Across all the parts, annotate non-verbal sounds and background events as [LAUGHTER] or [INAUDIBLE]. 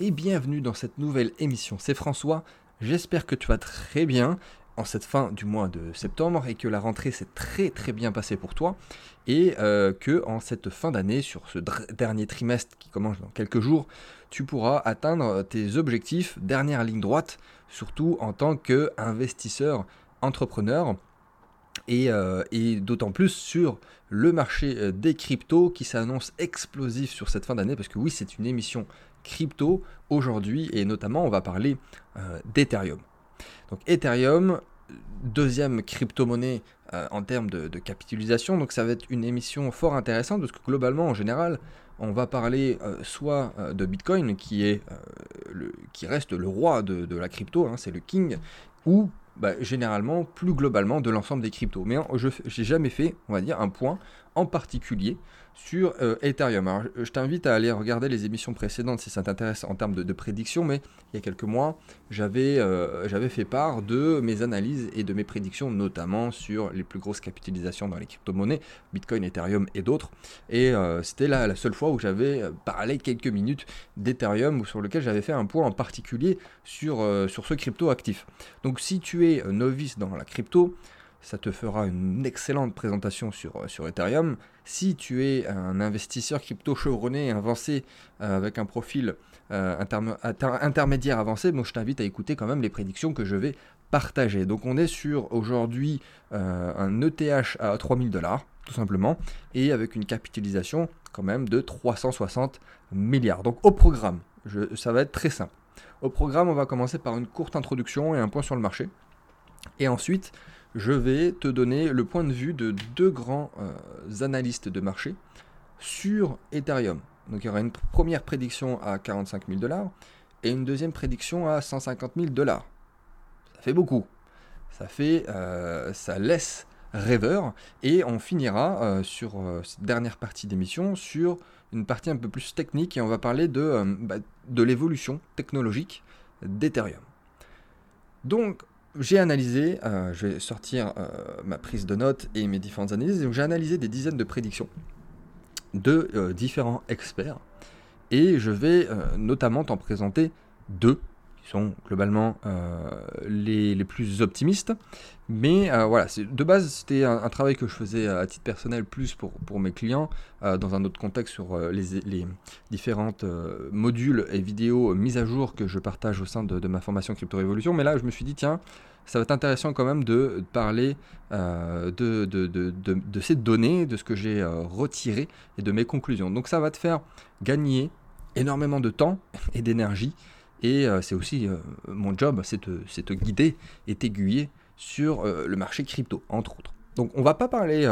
et bienvenue dans cette nouvelle émission. C'est François, j'espère que tu vas très bien en cette fin du mois de septembre et que la rentrée s'est très très bien passée pour toi et euh, que en cette fin d'année, sur ce dernier trimestre qui commence dans quelques jours, tu pourras atteindre tes objectifs dernière ligne droite, surtout en tant qu'investisseur entrepreneur et, euh, et d'autant plus sur le marché euh, des cryptos qui s'annonce explosif sur cette fin d'année parce que oui c'est une émission crypto aujourd'hui et notamment on va parler euh, d'Ethereum. Donc Ethereum, deuxième crypto-monnaie en termes de, capitalisation, donc ça va être une émission fort intéressante parce que globalement en général on va parler soit de Bitcoin qui, est, qui reste le roi de, la crypto, hein, c'est le king, ou bah, généralement, plus globalement, de l'ensemble des cryptos. Mais je n'ai jamais fait, on va dire, un point en particulier sur euh, Ethereum. Alors, je t'invite à aller regarder les émissions précédentes si ça t'intéresse en termes de, de prédictions, mais il y a quelques mois, j'avais euh, fait part de mes analyses et de mes prédictions, notamment sur les plus grosses capitalisations dans les crypto-monnaies, Bitcoin, Ethereum et d'autres. Et euh, c'était là la seule fois où j'avais parlé quelques minutes d'Ethereum, sur lequel j'avais fait un point en particulier sur, sur ce crypto actif. Donc si tu es novice dans la crypto, ça te fera une excellente présentation sur, euh, sur Ethereum. Si tu es un investisseur crypto chevronné, avancé, euh, avec un profil euh, intermédiaire avancé, je t'invite à écouter quand même les prédictions que je vais partager. Donc on est sur aujourd'hui un ETH à 3000 dollars, tout simplement, et avec une capitalisation quand même de 360 milliards. Donc au programme, ça va être très simple. Au programme, on va commencer par une courte introduction et un point sur le marché. Et ensuite, je vais te donner le point de vue de deux grands euh, analystes de marché sur Ethereum. Donc il y aura une première prédiction à 45 000 dollars et une deuxième prédiction à 150 000 dollars. Ça fait beaucoup. Ça fait, euh, ça laisse rêveur et on finira euh, sur cette dernière partie d'émission sur une partie un peu plus technique et on va parler de, bah, de l'évolution technologique d'Ethereum. Donc j'ai analysé, euh, je vais sortir euh, ma prise de notes et mes différentes analyses, j'ai analysé des dizaines de prédictions de euh, différents experts et je vais notamment t'en présenter deux qui sont globalement les, les, plus optimistes. Mais voilà, de base c'était un, travail que je faisais à titre personnel plus pour, pour mes clients dans un autre contexte sur les, les différentes modules et vidéos mises à jour que je partage au sein de, ma formation Crypto Révolution. Mais là je me suis dit tiens, ça va être intéressant quand même de parler euh, de, de, de, ces données, de ce que j'ai euh, retiré et de mes conclusions. Donc ça va te faire gagner énormément de temps et d'énergie. Et euh, c'est aussi mon job, c'est te, te, guider et t'aiguiller sur le marché crypto, entre autres. Donc on va pas parler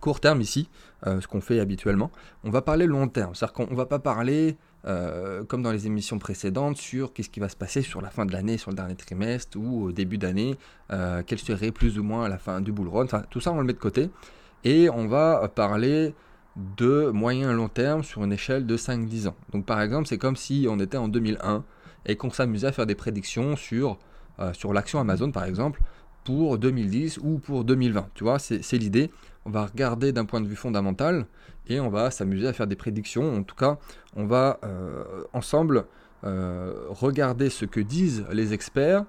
court terme ici, ce qu'on fait habituellement. On va parler long terme, c'est-à-dire qu'on va pas parler euh, comme dans les émissions précédentes, sur qu'est-ce qui va se passer sur la fin de l'année, sur le dernier trimestre ou au début d'année, euh, quelle serait plus ou moins la fin du bull run. Tout ça, on le met de côté. Et on va parler de moyen long terme sur une échelle de 5-10 ans. Donc par exemple, c'est comme si on était en 2001 et qu'on s'amusait à faire des prédictions sur, euh, sur l'action Amazon, par exemple, pour 2010 ou pour 2020. Tu vois, c'est l'idée. On va regarder d'un point de vue fondamental et on va s'amuser à faire des prédictions. En tout cas, on va euh, ensemble euh, regarder ce que disent les experts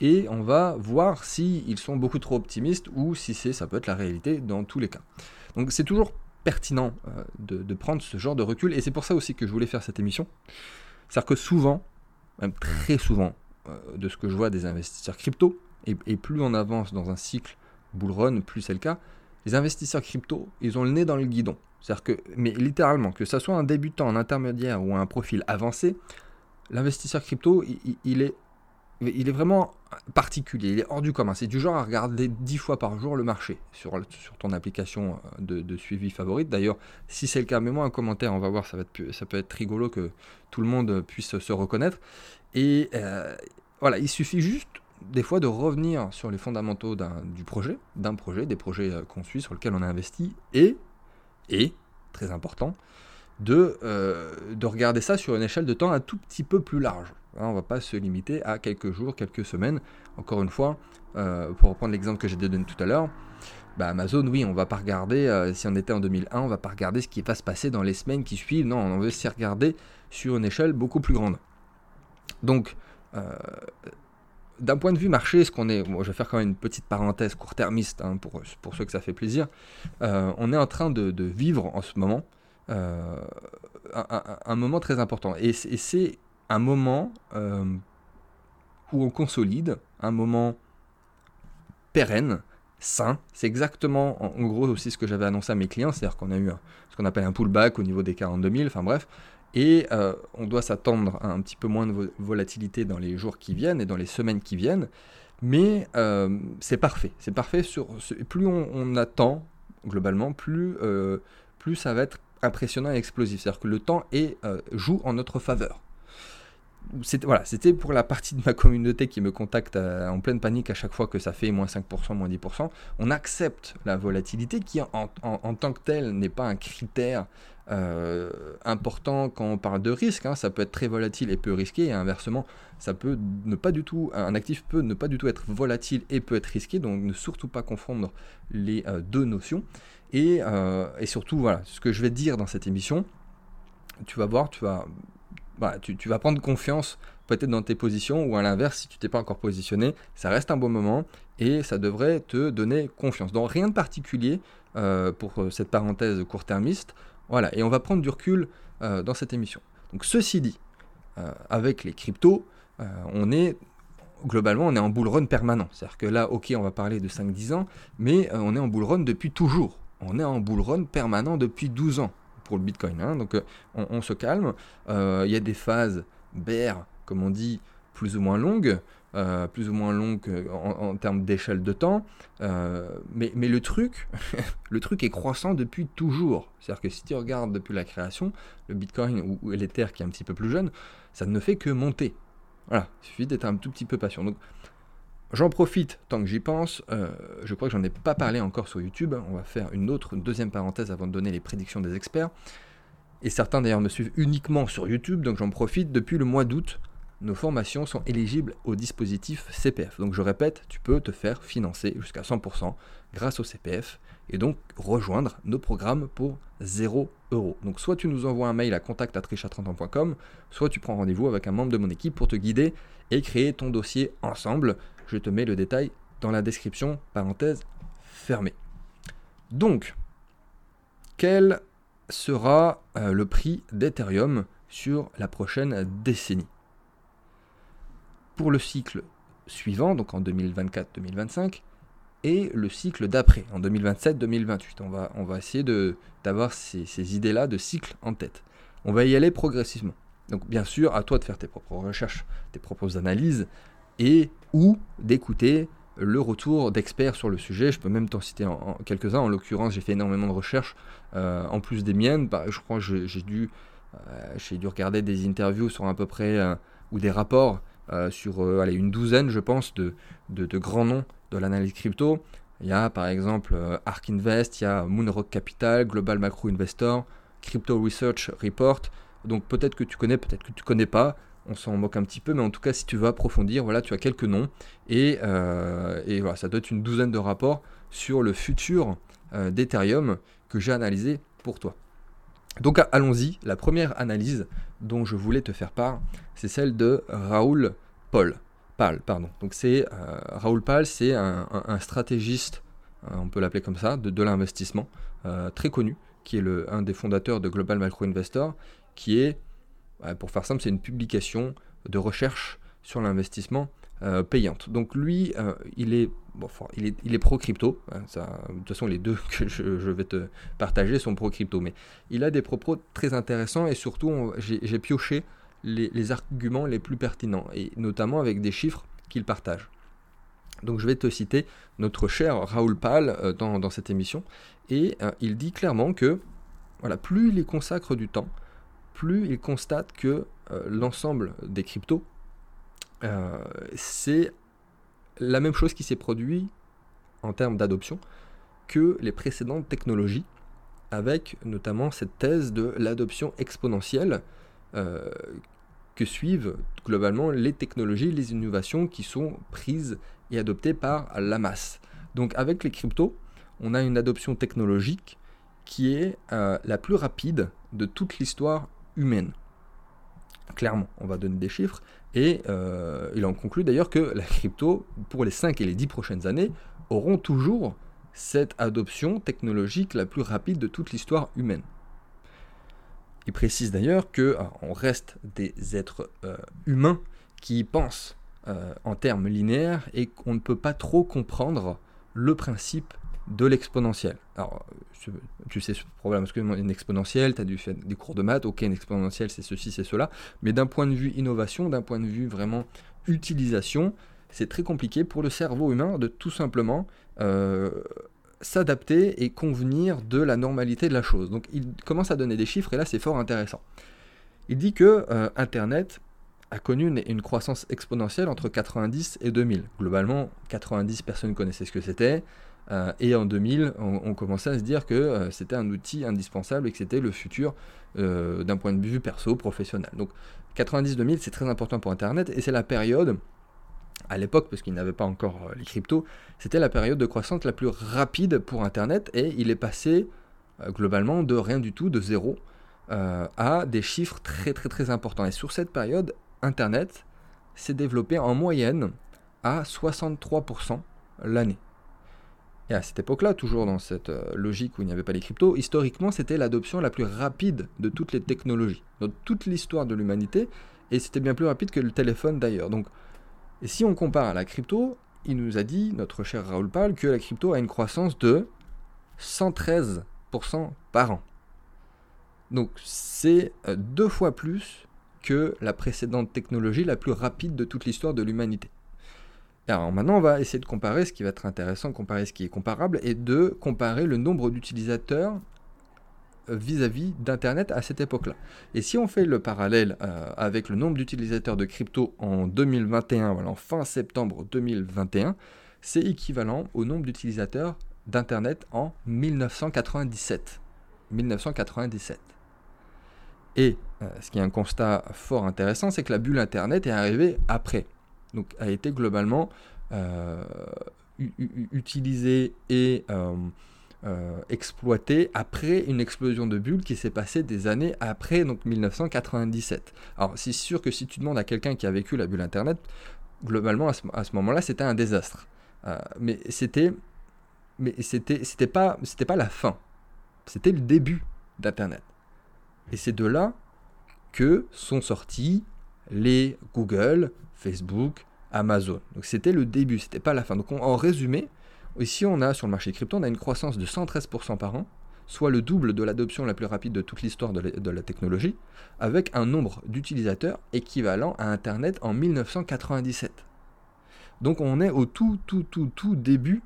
et on va voir s'ils sont beaucoup trop optimistes ou si ça peut être la réalité dans tous les cas. Donc c'est toujours pertinent euh, de, prendre ce genre de recul et c'est pour ça aussi que je voulais faire cette émission. C'est-à-dire que souvent, même très souvent, de ce que je vois des investisseurs crypto, et, plus on avance dans un cycle bull run, plus c'est le cas, les investisseurs crypto, ils ont le nez dans le guidon. C'est-à-dire que, mais littéralement, que ce soit un débutant, un intermédiaire ou un profil avancé, l'investisseur crypto, il, est, il est vraiment particulier, il est hors du commun. C'est du genre à regarder 10 fois par jour le marché sur, sur ton application euh, de, suivi favorite. D'ailleurs, si c'est le cas, mets-moi un commentaire, on va voir, ça, va être, ça peut être rigolo que tout le monde puisse se reconnaître. Et euh, voilà, il suffit juste des fois de revenir sur les fondamentaux du projet, d'un projet, des projets euh, qu'on suit, sur lesquels on a investi, et, et très important, de, euh, de regarder ça sur une échelle de temps un tout petit peu plus large. Hein, on ne va pas se limiter à quelques jours, quelques semaines. Encore une fois, pour reprendre l'exemple que j'ai donné tout à l'heure, bah Amazon, oui, on va pas regarder, si on était en 2001, on va pas regarder ce qui va se passer dans les semaines qui suivent. Non, on veut s'y regarder sur une échelle beaucoup plus grande. Donc, d'un point de vue marché, ce qu'on est, je vais faire quand même une petite parenthèse court-termiste hein, pour, pour ceux que ça fait plaisir. on est en train de, vivre en ce moment un, moment très important. Et, c'est un moment où on consolide, un moment pérenne, sain. C'est exactement, en, gros, aussi ce que j'avais annoncé à mes clients, c'est-à-dire qu'on a eu ce qu'on appelle un pullback au niveau des 42 000, enfin bref, et euh, on doit s'attendre à un petit peu moins de volatilité dans les jours qui viennent et dans les semaines qui viennent, mais euh, c'est parfait. C'est parfait plus on, attend globalement, plus, euh, plus ça va être impressionnant et explosif. C'est-à-dire que le temps joue en notre faveur c'était pour la partie de ma communauté qui me contacte en pleine panique à chaque fois que ça fait moins 5%, moins 10%. On accepte la volatilité qui en, tant que telle n'est pas un critère euh, important quand on parle de risque. Hein. Ça peut être très volatile et peu risqué et inversement, ça peut ne pas du tout, un actif peut ne pas du tout être volatile et peut être risqué. Donc ne surtout pas confondre les euh, deux notions. Et, et surtout, voilà, ce que je vais dire dans cette émission, tu vas voir, tu vas bah, tu, vas prendre confiance peut-être dans tes positions, ou à l'inverse, si tu t'es pas encore positionné, ça reste un bon moment et ça devrait te donner confiance. Donc rien de particulier euh, pour euh, cette parenthèse court-termiste. Voilà, et on va prendre du recul euh, dans cette émission. Donc ceci dit, avec les cryptos, on est globalement on est en bull run permanent. C'est-à-dire que là, ok, on va parler de 5-10 ans, mais on est en bull run depuis toujours. On est en bull run permanent depuis 12 ans pour le Bitcoin. Hein. donc euh, on, se calme. Euh, il y a des phases bear, comme on dit, plus ou moins longues. Euh, plus ou moins longues en, termes d'échelle de temps, mais, mais, le truc, [LAUGHS] le truc est croissant depuis toujours. C'est-à-dire que si tu regardes depuis la création, le Bitcoin ou, l'Ether qui est un petit peu plus jeune, ça ne fait que monter. Il suffit d'être un tout petit peu patient. Donc J'en profite tant que j'y pense. Euh, je crois que j'en ai pas parlé encore sur YouTube. On va faire une autre, une deuxième parenthèse avant de donner les prédictions des experts. Et certains d'ailleurs me suivent uniquement sur YouTube, donc j'en profite. Depuis le mois d'août, nos formations sont éligibles au dispositif CPF. Donc je répète, tu peux te faire financer jusqu'à 100% grâce au CPF et donc rejoindre nos programmes pour 0 euros. Donc soit tu nous envoies un mail à contact@richard30ans.com, soit tu prends rendez-vous avec un membre de mon équipe pour te guider et créer ton dossier ensemble. Je te mets le détail dans la description, parenthèse fermée. Donc, quel sera euh, le prix d'Ethereum sur la prochaine décennie? Pour le cycle suivant, donc en 2024-2025, et le cycle d'après, en 2027-2028. On va, essayer d'avoir ces, idées-là de cycle en tête. On va y aller progressivement. Donc bien sûr, à toi de faire tes propres recherches, tes propres analyses, et ou d'écouter le retour d'experts sur le sujet. Je peux même t'en citer quelques-uns. En l'occurrence, j'ai fait énormément de recherches, euh, en plus des miennes. Bah, je crois que j'ai dû, euh, dû regarder des interviews sur à peu près, euh, ou des rapports sur allez, une douzaine, je pense, de, grands noms de l'analyse crypto. Il y a par exemple Ark Invest, il y a Moonrock Capital, Global Macro Investor, Crypto Research Report. Donc peut-être que tu connais, peut-être que tu connais pas. On s'en moque un petit peu, mais en tout cas, si tu veux approfondir, voilà, tu as quelques noms. Et, euh, voilà, ça doit être une douzaine de rapports sur le futur euh, d'Ethereum que j'ai analysé pour toi. Donc allons-y. La première analyse dont je voulais te faire part, c'est celle de Raoul Paul. Pal, pardon. Donc c'est euh, Raoul Pal, c'est un, stratégiste, on peut l'appeler comme ça, de, de l'investissement, très connu, qui est le, un des fondateurs de Global Macro Investor, qui est, pour faire simple, c'est une publication de recherche sur l'investissement euh, payante. Donc lui, euh, il, est, il, est, il est pro-crypto. Hein, de toute façon, les deux [LAUGHS] que je, vais te partager sont pro-crypto. Mais il a des propos très intéressants et surtout, j'ai pioché les, arguments les plus pertinents, et notamment avec des chiffres qu'il partage. Donc je vais te citer notre cher Raoul Pal euh, dans, cette émission. Et il dit clairement que voilà, plus il y consacre du temps, plus il constate que euh, l'ensemble des cryptos, euh, c'est la même chose qui s'est produit en termes d'adoption que les précédentes technologies, avec notamment cette thèse de l'adoption exponentielle euh, que suivent globalement les technologies, les innovations qui sont prises et adoptées par la masse. Donc avec les cryptos, on a une adoption technologique qui est la plus rapide de toute l'histoire humaine. Clairement, on va donner des chiffres. Et euh, il en conclut d'ailleurs que la crypto, pour les 5 et les 10 prochaines années, auront toujours cette adoption technologique la plus rapide de toute l'histoire humaine. Il précise d'ailleurs que ah, on reste des êtres euh, humains qui pensent euh, en termes linéaires et qu'on ne peut pas trop comprendre le principe de l'exponentiel. Alors, tu sais ce problème, parce qu'une exponentielle, tu as dû faire des cours de maths, ok, une exponentielle, c'est ceci, c'est cela, mais d'un point de vue innovation, d'un point de vue vraiment utilisation, c'est très compliqué pour le cerveau humain de tout simplement euh, s'adapter et convenir de la normalité de la chose. Donc il commence à donner des chiffres et là c'est fort intéressant. Il dit que euh, Internet a connu une, croissance exponentielle entre 90 et 2000. Globalement, 90 personnes connaissaient ce que c'était. Euh, et en 2000, on, commençait à se dire que c'était un outil indispensable et que c'était le futur d'un point de vue perso, professionnel. Donc 90-2000, c'est très important pour Internet et c'est la période à l'époque, parce qu'il n'avait pas encore euh, les cryptos, c'était la période de croissance la plus rapide pour Internet et il est passé euh, globalement de rien du tout, de zéro, euh, à des chiffres très très très importants. Et sur cette période, Internet s'est développé en moyenne à 63% l'année. Et à cette époque-là, toujours dans cette logique où il n'y avait pas les cryptos, historiquement, c'était l'adoption la plus rapide de toutes les technologies, dans toute l'histoire de l'humanité, et c'était bien plus rapide que le téléphone d'ailleurs. Donc et si on compare à la crypto, il nous a dit, notre cher Raoul Pal, que la crypto a une croissance de 113% par an. Donc c'est euh, deux fois plus que la précédente technologie la plus rapide de toute l'histoire de l'humanité. Alors maintenant, on va essayer de comparer ce qui va être intéressant, comparer ce qui est comparable, et de comparer le nombre d'utilisateurs vis-à-vis d'Internet à cette époque-là. Et si on fait le parallèle euh, avec le nombre d'utilisateurs de crypto en 2021, voilà, en fin septembre 2021, c'est équivalent au nombre d'utilisateurs d'Internet en 1997. 1997. Et euh, ce qui est un constat fort intéressant, c'est que la bulle Internet est arrivée après. Donc a été globalement euh, utilisée et euh, exploité après une explosion de bulles qui s'est passée des années après donc 1997. Alors c'est sûr que si tu demandes à quelqu'un qui a vécu la bulle Internet, globalement à ce, moment-là c'était un désastre. Euh, mais c'était mais c'était c'était pas c'était pas la fin, c'était le début d'Internet. Et c'est de là que sont sortis les Google, Facebook, Amazon. Donc c'était le début, c'était pas la fin. Donc en résumé, Ici, on a sur le marché crypto, on a une croissance de 113% par an, soit le double de l'adoption la plus rapide de toute l'histoire de, la technologie, avec un nombre d'utilisateurs équivalent à Internet en 1997. Donc on est au tout, tout, tout, tout début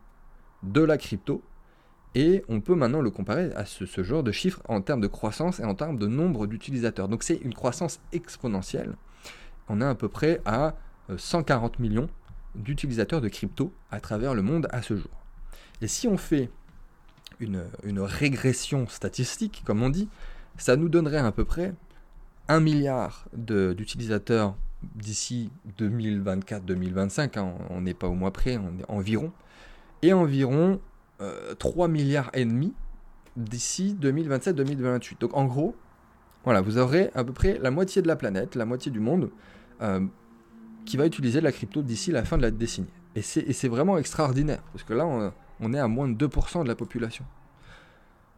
de la crypto, et on peut maintenant le comparer à ce, ce genre de chiffres en termes de croissance et en termes de nombre d'utilisateurs. Donc c'est une croissance exponentielle. On est à peu près à 140 euh, millions d'utilisateurs de crypto à travers le monde à ce jour. Et si on fait une, régression statistique, comme on dit, ça nous donnerait à peu près 1 milliard d'utilisateurs d'ici 2024-2025, hein, on n'est pas au mois près, on est environ, et environ 3 euh, milliards et demi d'ici 2027-2028. Donc en gros, voilà, vous aurez à peu près la moitié de la planète, la moitié du monde, euh, qui va utiliser la crypto d'ici la fin de la décennie. Et c'est vraiment extraordinaire, parce que là, on, on est à moins de 2% de la population.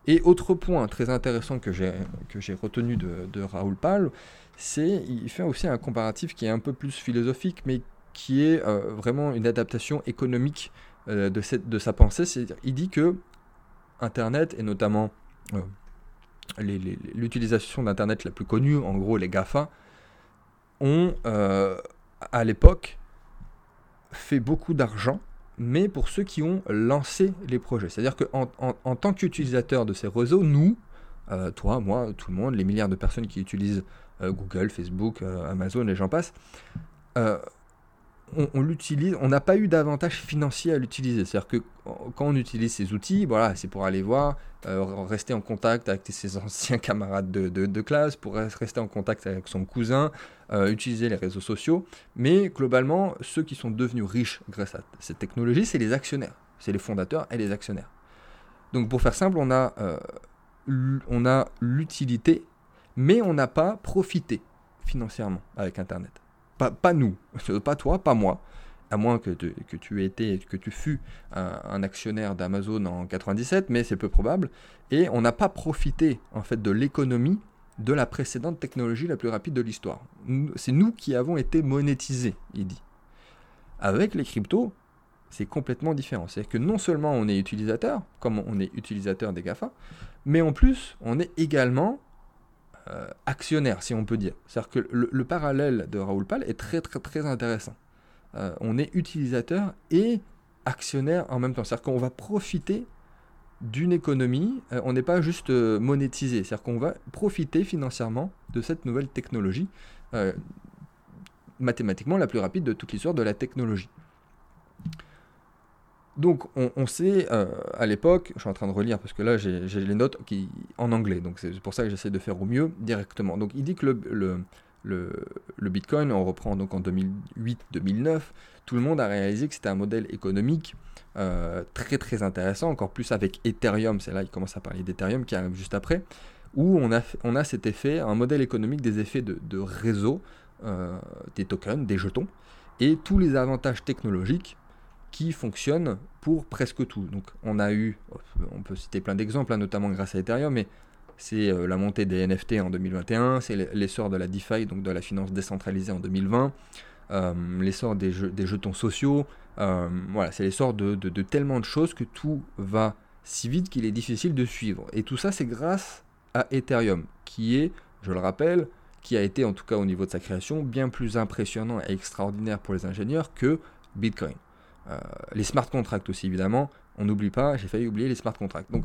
Et autre point très intéressant que j'ai retenu de, Raoul Pal, c'est il fait aussi un comparatif qui est un peu plus philosophique, mais qui est euh, vraiment une adaptation économique euh, de sa pensée. Il dit que Internet, et notamment euh, l'utilisation d'Internet la plus connue, en gros les GAFA, ont à l'époque fait beaucoup d'argent mais pour ceux qui ont lancé les projets. C'est-à-dire qu'en en, tant qu'utilisateur de ces réseaux, nous, euh, toi, moi, tout le monde, les milliards de personnes qui utilisent euh, Google, Facebook, euh, Amazon et j'en passe, on, l'utilise, on n'a pas eu d'avantage financier à l'utiliser. C'est-à-dire que quand on utilise ces outils, voilà, c'est pour aller voir, euh, rester en contact avec ses anciens [LAUGHS] camarades de, classe, pour rester en contact avec son cousin, euh, utiliser les réseaux sociaux. Mais globalement, ceux qui sont devenus riches grâce à cette technologie, c'est les actionnaires. C'est les fondateurs et les actionnaires. Donc pour faire simple, on a, euh, on a l'utilité, mais on n'a pas profité. financièrement avec Internet. Pas, nous, [LAUGHS] pas toi, pas moi, à moins que, que tu étais, que tu fus un, actionnaire d'Amazon en 97, mais c'est peu probable. Et on n'a pas profité en fait de l'économie de la précédente technologie la plus rapide de l'histoire. C'est nous qui avons été monétisés, il dit. Avec les cryptos, c'est complètement différent. C'est-à-dire que non seulement on est utilisateur, comme on est utilisateur des GAFA, mais en plus, on est également euh, actionnaire, si on peut dire. Le, parallèle de Raoul Pal est très très très intéressant. Euh, on est utilisateur et actionnaire en même temps. C'est-à-dire qu'on va profiter d'une économie, euh, on n'est pas juste monétisé, c'est-à-dire qu'on va profiter financièrement de cette nouvelle technologie, mathématiquement la plus rapide de toute l'histoire de la technologie. Donc on, sait euh, à l'époque, je suis en train de relire parce que là j'ai les notes qui, en anglais, donc c'est pour ça que j'essaie de faire au mieux directement. Donc il dit que le, Bitcoin, on reprend donc en 2008-2009, tout le monde a réalisé que c'était un modèle économique euh, très très intéressant, encore plus avec Ethereum, c'est là il commence à parler d'Ethereum qui arrive juste après, où on a, on a cet effet, un modèle économique des effets de, réseau, euh, des tokens, des jetons, et tous les avantages technologiques qui fonctionne pour presque tout. Donc on a eu, on peut citer plein d'exemples, hein, notamment grâce à Ethereum, mais c'est euh, la montée des NFT en 2021, c'est l'essor de la DeFi, donc de la finance décentralisée en 2020, euh, l'essor des, jetons sociaux, euh, voilà, c'est l'essor de, tellement de choses que tout va si vite qu'il est difficile de suivre. Et tout ça, c'est grâce à Ethereum, qui est, je le rappelle, qui a été en tout cas au niveau de sa création bien plus impressionnant et extraordinaire pour les ingénieurs que Bitcoin. Euh, les smart contracts aussi, évidemment. On n'oublie pas, j'ai failli oublier les smart contracts. Donc,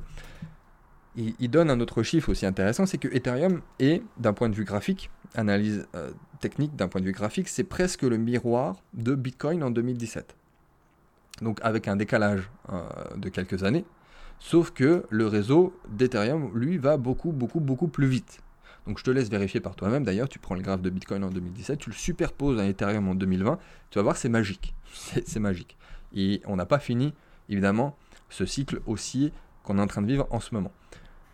il, donne un autre chiffre aussi intéressant, c'est que Ethereum est, d'un point de vue graphique, analyse euh, technique d'un point de vue graphique, c'est presque le miroir de Bitcoin en 2017. Donc avec un décalage euh, de quelques années, sauf que le réseau d'Ethereum, lui, va beaucoup, beaucoup, beaucoup plus vite. Donc je te laisse vérifier par toi-même. D'ailleurs, tu prends le graphe de Bitcoin en 2017, tu le superposes à Ethereum en 2020, tu vas voir, c'est magique. [LAUGHS] C'est magique. Et on n'a pas fini, évidemment, ce cycle haussier qu'on est en train de vivre en ce moment.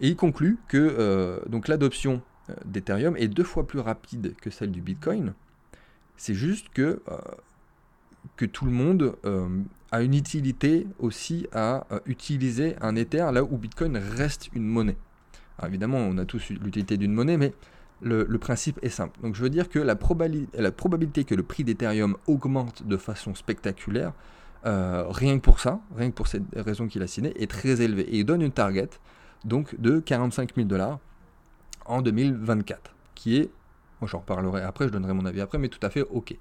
Et il conclut que euh, l'adoption euh, d'Ethereum est deux fois plus rapide que celle du Bitcoin. C'est juste que, euh, que tout le monde a une utilité aussi à utiliser un Ether là où Bitcoin reste une monnaie. Évidemment, on a tous l'utilité d'une monnaie, mais le, principe est simple. Donc je veux dire que la, probabilité que le prix d'Ethereum augmente de façon spectaculaire euh, rien que pour ça, rien que pour cette raison qu'il a signé, est très élevé. Et il donne une target donc de 45 000 dollars en 2024, qui est, moi j'en reparlerai après, je donnerai mon avis après, mais tout à fait ok.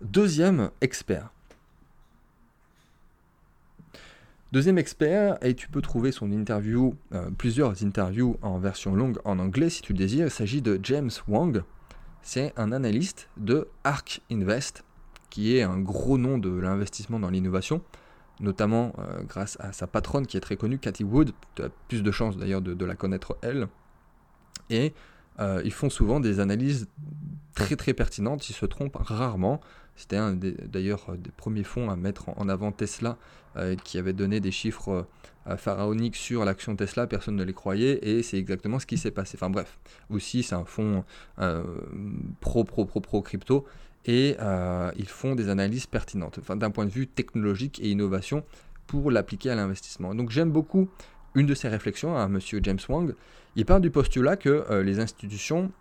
Deuxième expert. Deuxième expert, et tu peux trouver son interview, euh, plusieurs interviews en version longue en anglais si tu le désires, il s'agit de James Wang. C'est un analyste de ARK Invest, qui est un gros nom de l'investissement dans l'innovation, notamment euh, grâce à sa patronne qui est très connue, Cathy Wood. Tu as plus de chances d'ailleurs de, la connaître elle. Et euh, ils font souvent des analyses très très pertinentes, ils se trompent rarement. C'était un d'ailleurs des, premiers fonds à mettre en, avant Tesla, euh, qui avait donné des chiffres pharaoniques sur l'action Tesla, personne ne les croyait, et c'est exactement ce qui s'est passé. Enfin bref, aussi c'est un fonds pro pro pro pro crypto, et euh, ils font des analyses pertinentes, enfin, d'un point de vue technologique et innovation pour l'appliquer à l'investissement. Donc j'aime beaucoup une de ces réflexions à M. James Wang. Il parle du postulat que euh, les institutions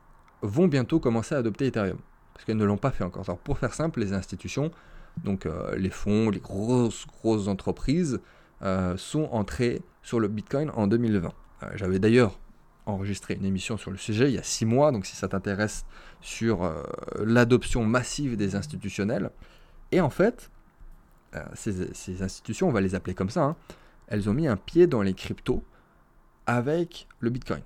vont bientôt commencer à adopter Ethereum, parce qu'elles ne l'ont pas fait encore. Alors pour faire simple, les institutions, donc euh, les fonds, les grosses grosses entreprises, sont entrées sur le Bitcoin en 2020. J'avais d'ailleurs enregistré une émission sur le sujet il y a six mois, donc si ça t'intéresse sur euh, l'adoption massive des institutionnels. Et en fait, euh, ces, institutions, on va les appeler comme ça, hein, elles ont mis un pied dans les cryptos avec le Bitcoin.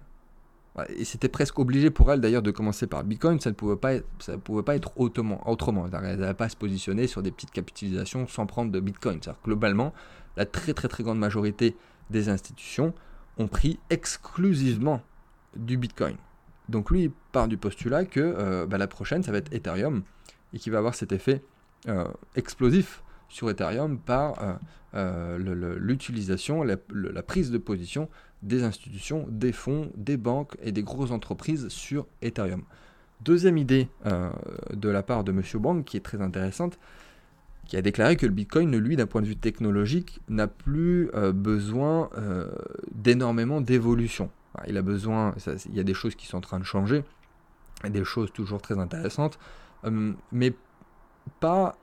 Et c'était presque obligé pour elles d'ailleurs de commencer par Bitcoin, ça ne pouvait pas être, pouvait pas être autrement. autrement. Elles n'avaient pas se positionner sur des petites capitalisations sans prendre de Bitcoin. globalement, la très très très grande majorité des institutions ont pris exclusivement du Bitcoin. Donc lui, il part du postulat que euh, bah, la prochaine, ça va être Ethereum, et qui va avoir cet effet euh, explosif sur Ethereum par euh, l'utilisation, la, prise de position des institutions, des fonds, des banques et des grosses entreprises sur Ethereum. Deuxième idée de la part de M. Wang qui est très intéressante, qui a déclaré que le Bitcoin, lui, d'un point de vue technologique, n'a plus besoin d'énormément d'évolution. Il a besoin, il y a des choses qui sont en train de changer, des choses toujours très intéressantes, mais pas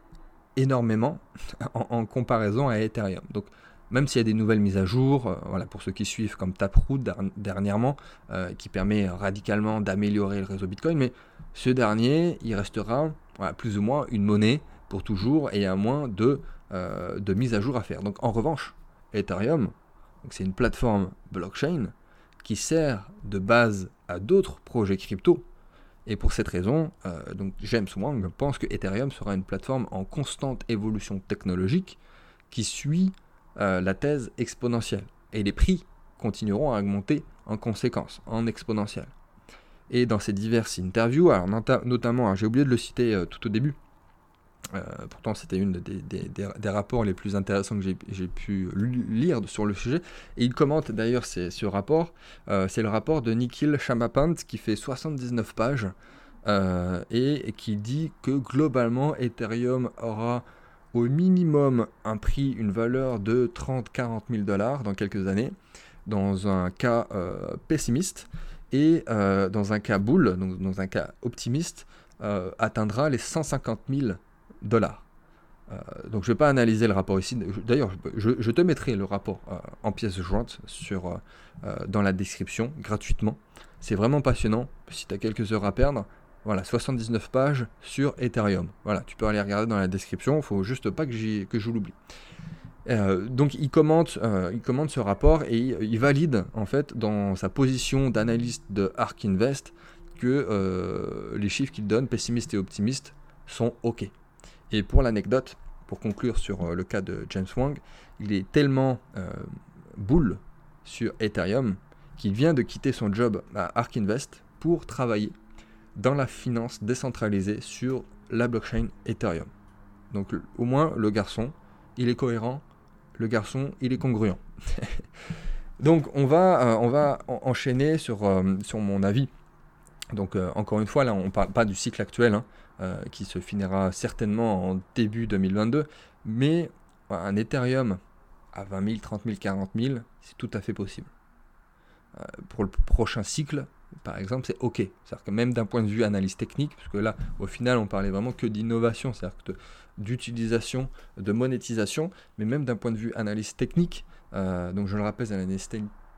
énormément [LAUGHS] en, comparaison à Ethereum. Donc, même s'il y a des nouvelles mises à jour, euh, pour ceux qui suivent comme Taproot dernièrement, euh, qui permet radicalement d'améliorer le réseau Bitcoin, mais ce dernier, il restera plus ou moins une monnaie pour toujours et à moins de, euh, de mises à jour à faire. Donc en revanche, Ethereum, c'est une plateforme blockchain qui sert de base à d'autres projets crypto et pour cette raison, euh, James Wang pense que Ethereum sera une plateforme en constante évolution technologique qui suit euh, la thèse exponentielle. Et les prix continueront à augmenter en conséquence, en exponentielle. Et dans ces diverses interviews, notamment, j'ai oublié de le citer euh, tout au début, euh, pourtant, c'était une des, rapports les plus intéressants que j'ai pu lire sur le sujet. Et il commente d'ailleurs ce rapport. Euh, c'est le rapport de Nikhil Shamapant qui fait 79 pages euh, et, qui dit que globalement, Ethereum aura au minimum un prix, une valeur de 30-40 000 dollars dans quelques années, dans un cas pessimiste, et dans un cas bull, donc dans un cas optimiste, atteindra les 150 000 dollars. Euh, donc je ne vais pas analyser le rapport ici. D'ailleurs, je, te mettrai le rapport euh, en pièce jointe sur, euh, dans la description gratuitement. C'est vraiment passionnant. Si tu as quelques heures à perdre, voilà, 79 pages sur Ethereum. Voilà, tu peux aller regarder dans la description. Il faut juste pas que, que je l'oublie. donc il commente, il commente ce rapport et il, valide en fait dans sa position d'analyste de Ark Invest que les chiffres qu'il donne, pessimistes et optimistes, sont OK. Et pour l'anecdote, pour conclure sur euh, le cas de James Wang, il est tellement euh, boule sur Ethereum qu'il vient de quitter son job à Ark Invest pour travailler dans la finance décentralisée sur la blockchain Ethereum. Donc au moins le garçon, il est cohérent, le garçon, il est congruent. [LAUGHS] Donc on va, euh, on va enchaîner sur, sur mon avis. Donc encore une fois, là on ne parle pas du cycle actuel, hein. Euh, qui se finira certainement en début 2022. Mais un Ethereum à 20 000, 30 000, 40 000, c'est tout à fait possible. Euh, pour le prochain cycle, par exemple, c'est OK. C'est-à-dire que même d'un point de vue analyse technique, parce que là, au final, on parlait vraiment que d'innovation, c'est-à-dire d'utilisation, de monétisation, mais même d'un point de vue analyse technique, euh, donc je le rappelle, l'analyse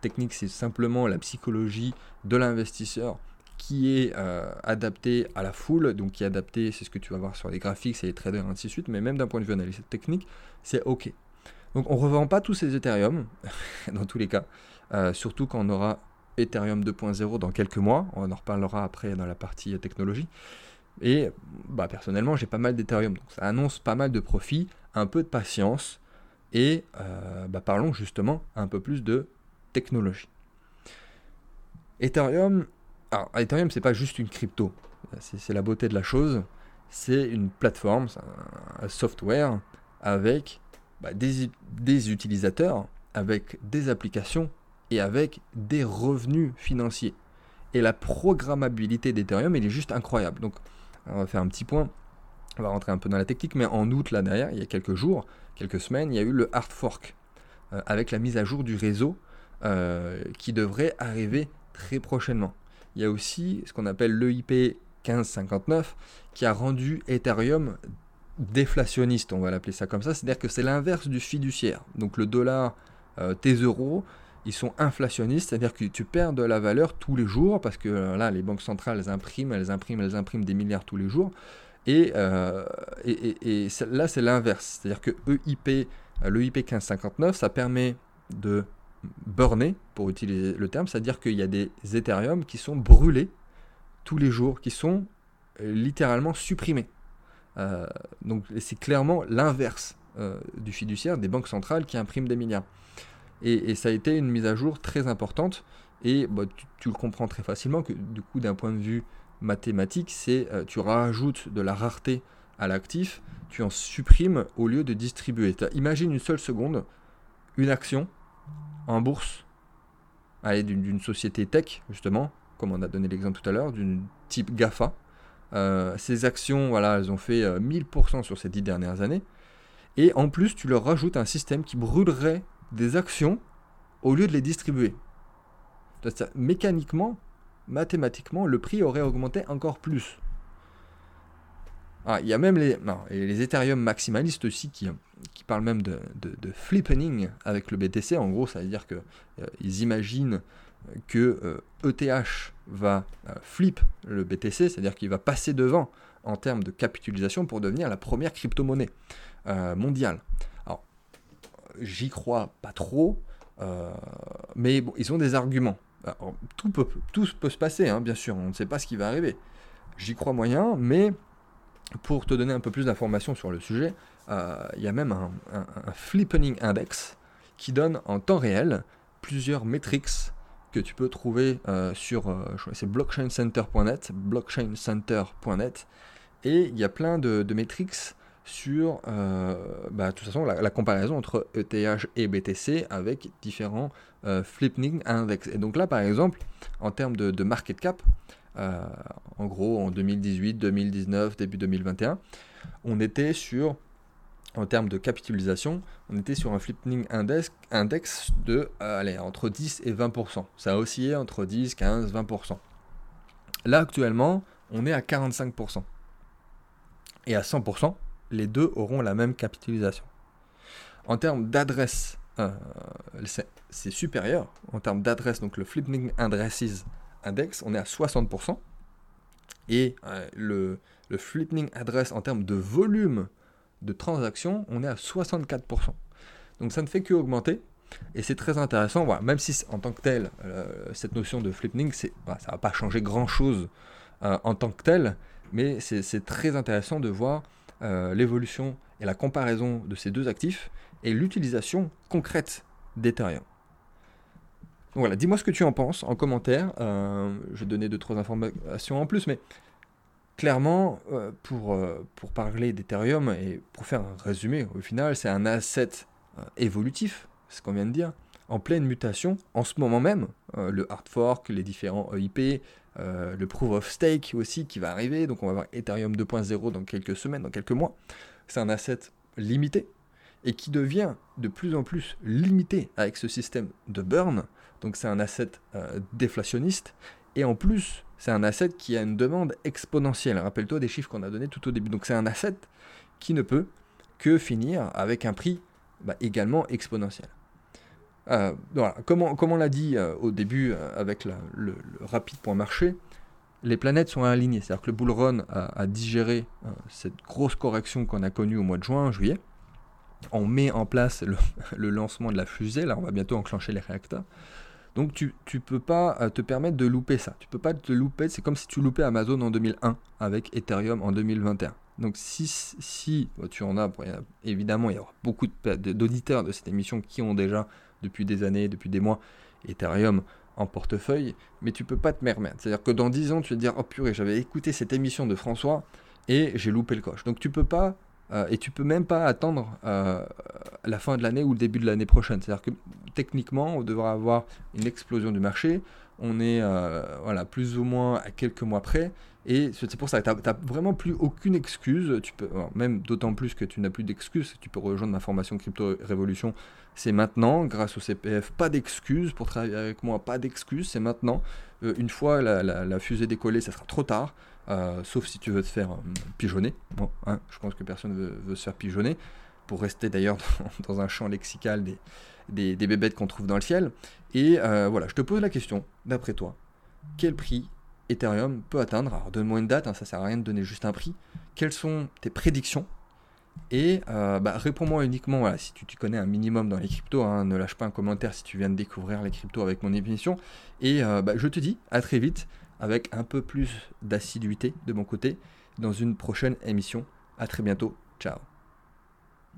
technique, c'est simplement la psychologie de l'investisseur qui est euh, adapté à la foule, donc qui est adapté, c'est ce que tu vas voir sur les graphiques, c'est les traders, ainsi de suite, mais même d'un point de vue analyse technique, c'est OK. Donc on ne revend pas tous ces Ethereum, [LAUGHS] dans tous les cas, euh, surtout quand on aura Ethereum 2.0 dans quelques mois, on en reparlera après dans la partie technologie. Et bah, personnellement, j'ai pas mal d'Ethereum, donc ça annonce pas mal de profits, un peu de patience, et euh, bah, parlons justement un peu plus de technologie. Ethereum, alors, Ethereum, c'est pas juste une crypto. C'est la beauté de la chose. C'est une plateforme, un, software avec bah, des, utilisateurs, avec des applications et avec des revenus financiers. Et la programmabilité d'Ethereum, elle est juste incroyable. Donc, on va faire un petit point. On va rentrer un peu dans la technique, mais en août, là derrière, il y a quelques jours, quelques semaines, il y a eu le hard fork euh, avec la mise à jour du réseau euh, qui devrait arriver très prochainement il y a aussi ce qu'on appelle l'EIP 1559 qui a rendu Ethereum déflationniste, on va l'appeler ça comme ça, c'est-à-dire que c'est l'inverse du fiduciaire. Donc le dollar, euh, tes euros, ils sont inflationnistes, c'est-à-dire que tu perds de la valeur tous les jours, parce que euh, là, les banques centrales, elles impriment, elles impriment, elles impriment des milliards tous les jours. Et, euh, là, c'est l'inverse, c'est-à-dire que EIP, l'EIP 1559, ça permet de burner, pour utiliser le terme, c'est-à-dire qu'il y a des Ethereum qui sont brûlés tous les jours, qui sont euh, littéralement supprimés. Euh, donc c'est clairement l'inverse euh, du fiduciaire des banques centrales qui impriment des milliards. Et, ça a été une mise à jour très importante. Et bah, tu, le comprends très facilement que du coup d'un point de vue mathématique, c'est tu rajoutes de la rareté à l'actif, tu en supprimes au lieu de distribuer. Imagine une seule seconde, une action, en bourse, d'une société tech, justement, comme on a donné l'exemple tout à l'heure, d'une type GAFA, ces actions, voilà, elles ont fait 1000% sur ces 10 dernières années. Et en plus, tu leur rajoutes un système qui brûlerait des actions au lieu de les distribuer. Mécaniquement, mathématiquement, le prix aurait augmenté encore plus. Ah, il y a même les, les Ethereum maximalistes aussi qui, qui parlent même de, de, flippening avec le BTC. En gros, ça veut dire qu'ils euh, imaginent que ETH euh, e va euh, flip le BTC, c'est-à-dire qu'il va passer devant en termes de capitalisation pour devenir la première crypto-monnaie mondiale. Alors, j'y crois pas trop, mais ils ont des arguments. tout, peut, tout peut se passer, hein, bien sûr, on ne sait pas ce qui va arriver. J'y crois moyen, mais pour te donner un peu plus d'informations sur le sujet, euh, il y a même un, Flippening Index qui donne en temps réel plusieurs métriques que tu peux trouver euh, sur euh, blockchaincenter.net, blockchaincenter.net, et il y a plein de, de sur bah, de façon la, comparaison entre ETH et BTC avec différents Flippening Index. Et donc là par exemple, en termes de market cap, euh, en gros en 2018, 2019, début 2021, on était sur, en termes de capitalisation, on était sur un flipping index, index de euh, entre 10 et 20%. Ça a oscillé entre 10, 15, 20%. Là actuellement, on est à 45%. Et à 100%, les deux auront la même capitalisation. En termes d'adresse, euh, c'est supérieur. En termes d'adresse, donc le flipping addresses index, on est à 60%. Et euh, le, le flipping address en termes de volume de transactions, on est à 64%. Donc ça ne fait que augmenter. Et c'est très intéressant, voilà, même si en tant que tel, euh, cette notion de flipping, c'est, ça ne va pas changer grand-chose euh, en tant que tel, mais c'est, très intéressant de voir l'évolution et la comparaison de ces deux actifs et l'utilisation concrète d'Ethereum voilà, dis-moi ce que tu en penses en commentaire. Euh, je vais donner deux, trois informations en plus, mais clairement, euh, pour, euh, pour parler d'Ethereum et pour faire un résumé, au final, c'est un asset évolutif, ce qu'on vient de dire, en pleine mutation en ce moment même. le hard fork, les différents EIP, le proof of stake aussi qui va arriver. Donc on va avoir Ethereum 2.0 dans quelques semaines, dans quelques mois. C'est un asset limité et qui devient de plus en plus limité avec ce système de burn donc c'est un asset euh, déflationniste. Et en plus, c'est un asset qui a une demande exponentielle. Rappelle-toi des chiffres qu'on a donnés tout au début. Donc c'est un asset qui ne peut que finir avec un prix bah, également exponentiel. Euh. Comme on, l'a dit euh, au début avec le, rapide point marché, les planètes sont alignées. C'est-à-dire que le bull run a, digéré cette grosse correction qu'on a connue au mois de juin, juillet. On met en place le, [LAUGHS] le, lancement de la fusée. Là, on va bientôt enclencher les réacteurs. Donc tu ne peux pas euh, te permettre de louper ça. Tu peux pas te louper, c'est comme si tu loupais Amazon en 2001 avec Ethereum en 2021. Donc si, si bah, tu en as, évidemment il y aura beaucoup d'auditeurs de cette émission qui ont déjà depuis des années, depuis des mois, Ethereum en portefeuille, mais tu peux pas te permettre. C'est-à-dire que dans 10 ans, tu vas te dire, oh purée, j'avais écouté cette émission de François et j'ai loupé le coche. Donc tu peux pas euh, et tu peux même pas attendre euh, la fin de l'année ou le début de l'année prochaine. C'est-à-dire que techniquement, on devra avoir une explosion du marché. On est euh, voilà, plus ou moins à quelques mois près. Et c'est pour ça que tu n'as vraiment plus aucune excuse. Tu peux, même d'autant plus que tu n'as plus d'excuses. Tu peux rejoindre ma formation Crypto Révolution. C'est maintenant, grâce au CPF. Pas d'excuses pour travailler avec moi. Pas d'excuses. C'est maintenant. une fois la, la fusée décollée, ça sera trop tard. Euh, sauf si tu veux te faire euh, pigeonner. Bon, hein, je pense que personne ne veut, se faire pigeonner, pour rester d'ailleurs [LAUGHS] dans, un champ lexical des, des, bébêtes qu'on trouve dans le ciel. Et euh, voilà, je te pose la question, d'après toi, quel prix Ethereum peut atteindre? Alors donne-moi une date, hein, ça sert à rien de donner juste un prix. Quelles sont tes prédictions? Et bah, réponds-moi uniquement, voilà, si tu, tu, connais un minimum dans les cryptos, hein, ne lâche pas un commentaire si tu viens de découvrir les cryptos avec mon émission. Et bah, je te dis à très vite avec un peu plus d'assiduité de mon côté dans une prochaine émission. A très bientôt. Ciao